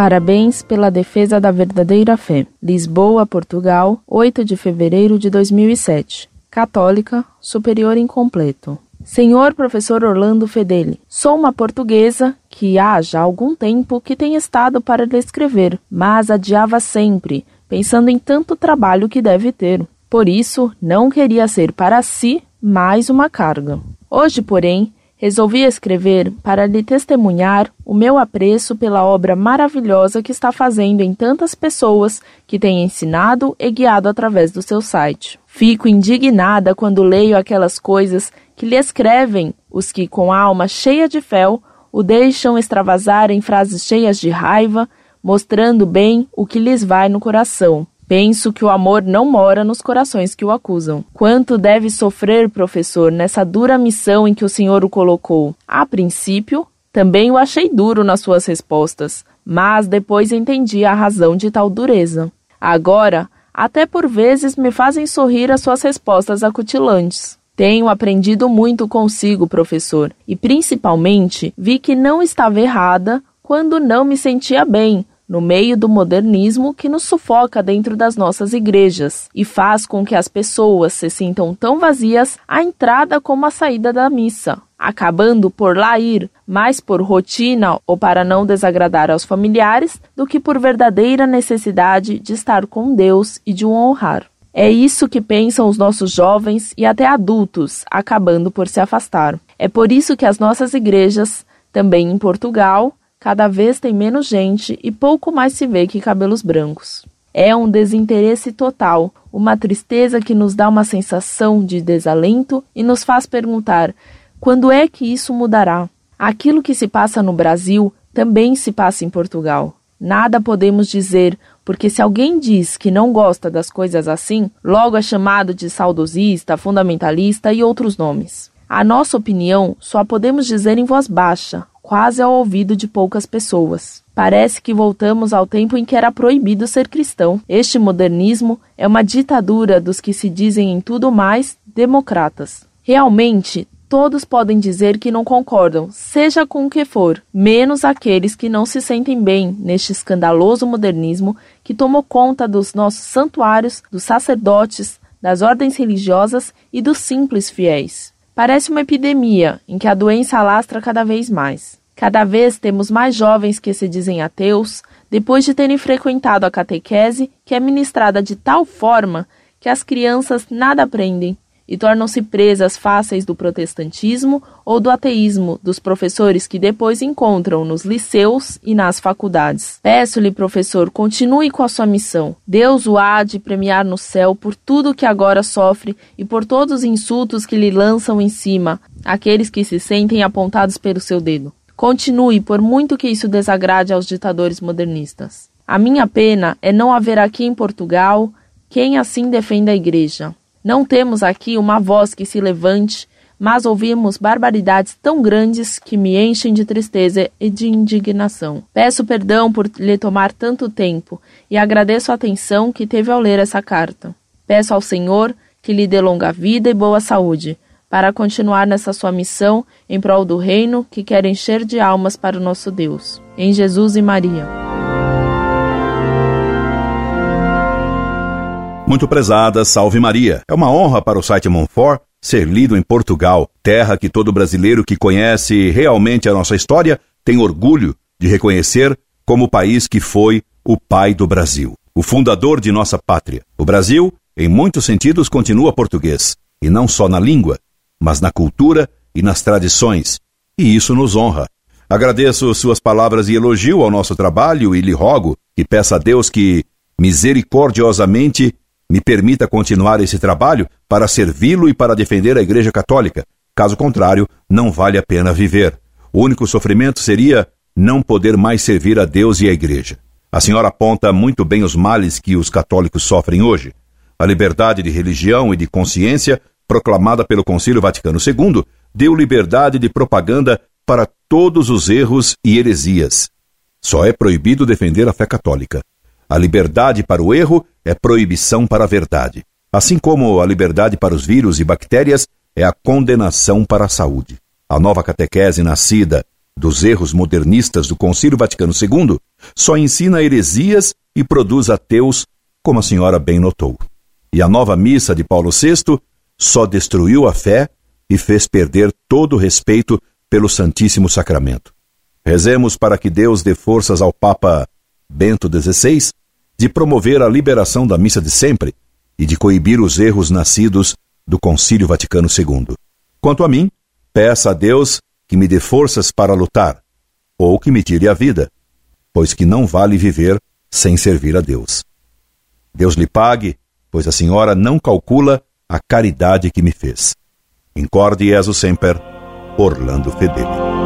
Parabéns pela defesa da verdadeira fé. Lisboa, Portugal, 8 de fevereiro de 2007. Católica, superior incompleto. Senhor professor Orlando Fedeli, sou uma portuguesa que há já algum tempo que tem estado para lhe escrever, mas adiava sempre, pensando em tanto trabalho que deve ter. Por isso, não queria ser para si mais uma carga. Hoje, porém, resolvi escrever para lhe testemunhar o meu apreço pela obra maravilhosa que está fazendo em tantas pessoas que tem ensinado e guiado através do seu site. Fico indignada quando leio aquelas coisas que lhe escrevem os que, com a alma cheia de fel, o deixam extravasar em frases cheias de raiva, mostrando bem o que lhes vai no coração. Penso que o amor não mora nos corações que o acusam. Quanto deve sofrer, professor, nessa dura missão em que o senhor o colocou? A princípio, também o achei duro nas suas respostas, mas depois entendi a razão de tal dureza. Agora, até por vezes me fazem sorrir as suas respostas acutilantes. Tenho aprendido muito consigo, professor, e principalmente vi que não estava errada quando não me sentia bem no meio do modernismo que nos sufoca dentro das nossas igrejas e faz com que as pessoas se sintam tão vazias à entrada como à saída da missa, acabando por lá ir mais por rotina ou para não desagradar aos familiares do que por verdadeira necessidade de estar com Deus e de o honrar. É isso que pensam os nossos jovens e até adultos, acabando por se afastar. É por isso que as nossas igrejas, também em Portugal, cada vez tem menos gente e pouco mais se vê que cabelos brancos. É um desinteresse total, uma tristeza que nos dá uma sensação de desalento e nos faz perguntar: quando é que isso mudará? Aquilo que se passa no Brasil também se passa em Portugal. Nada podemos dizer, porque se alguém diz que não gosta das coisas assim, logo é chamado de saudosista, fundamentalista e outros nomes. A nossa opinião só podemos dizer em voz baixa, quase ao ouvido de poucas pessoas. Parece que voltamos ao tempo em que era proibido ser cristão. Este modernismo é uma ditadura dos que se dizem em tudo mais democratas. Realmente, todos podem dizer que não concordam, seja com o que for, menos aqueles que não se sentem bem neste escandaloso modernismo que tomou conta dos nossos santuários, dos sacerdotes, das ordens religiosas e dos simples fiéis. Parece uma epidemia em que a doença alastra cada vez mais. Cada vez temos mais jovens que se dizem ateus depois de terem frequentado a catequese que é ministrada de tal forma que as crianças nada aprendem e tornam-se presas fáceis do protestantismo ou do ateísmo dos professores que depois encontram nos liceus e nas faculdades. Peço-lhe, professor, continue com a sua missão. Deus o há de premiar no céu por tudo que agora sofre e por todos os insultos que lhe lançam em cima, aqueles que se sentem apontados pelo seu dedo. Continue, por muito que isso desagrade aos ditadores modernistas. A minha pena é não haver aqui em Portugal quem assim defenda a Igreja. Não temos aqui uma voz que se levante, mas ouvimos barbaridades tão grandes que me enchem de tristeza e de indignação. Peço perdão por lhe tomar tanto tempo e agradeço a atenção que teve ao ler essa carta. Peço ao Senhor que lhe dê longa vida e boa saúde, para continuar nessa sua missão em prol do reino que quer encher de almas para o nosso Deus. Em Jesus e Maria. Muito prezada, salve Maria. É uma honra para o site Monfort ser lido em Portugal, terra que todo brasileiro que conhece realmente a nossa história tem orgulho de reconhecer como o país que foi o pai do Brasil, o fundador de nossa pátria. O Brasil, em muitos sentidos, continua português, e não só na língua, mas na cultura e nas tradições, e isso nos honra. Agradeço suas palavras e elogio ao nosso trabalho e lhe rogo que peça a Deus que, misericordiosamente, me permita continuar esse trabalho para servi-lo e para defender a Igreja Católica. Caso contrário, não vale a pena viver. O único sofrimento seria não poder mais servir a Deus e a Igreja. A senhora aponta muito bem os males que os católicos sofrem hoje. A liberdade de religião e de consciência, proclamada pelo Concílio Vaticano II, deu liberdade de propaganda para todos os erros e heresias. Só é proibido defender a fé católica. A liberdade para o erro é proibição para a verdade. Assim como a liberdade para os vírus e bactérias é a condenação para a saúde. A nova catequese nascida dos erros modernistas do Concílio Vaticano II Só ensina heresias e produz ateus, como a senhora bem notou. E a nova missa de Paulo VI só destruiu a fé e fez perder todo o respeito pelo Santíssimo Sacramento. Rezemos para que Deus dê forças ao Papa Bento XVI de promover a liberação da missa de sempre e de coibir os erros nascidos do Concílio Vaticano II. Quanto a mim, peça a Deus que me dê forças para lutar, ou que me tire a vida, pois que não vale viver sem servir a Deus. Deus lhe pague, pois a senhora não calcula a caridade que me fez. Incorde Jesus Semper, Orlando Fedeli.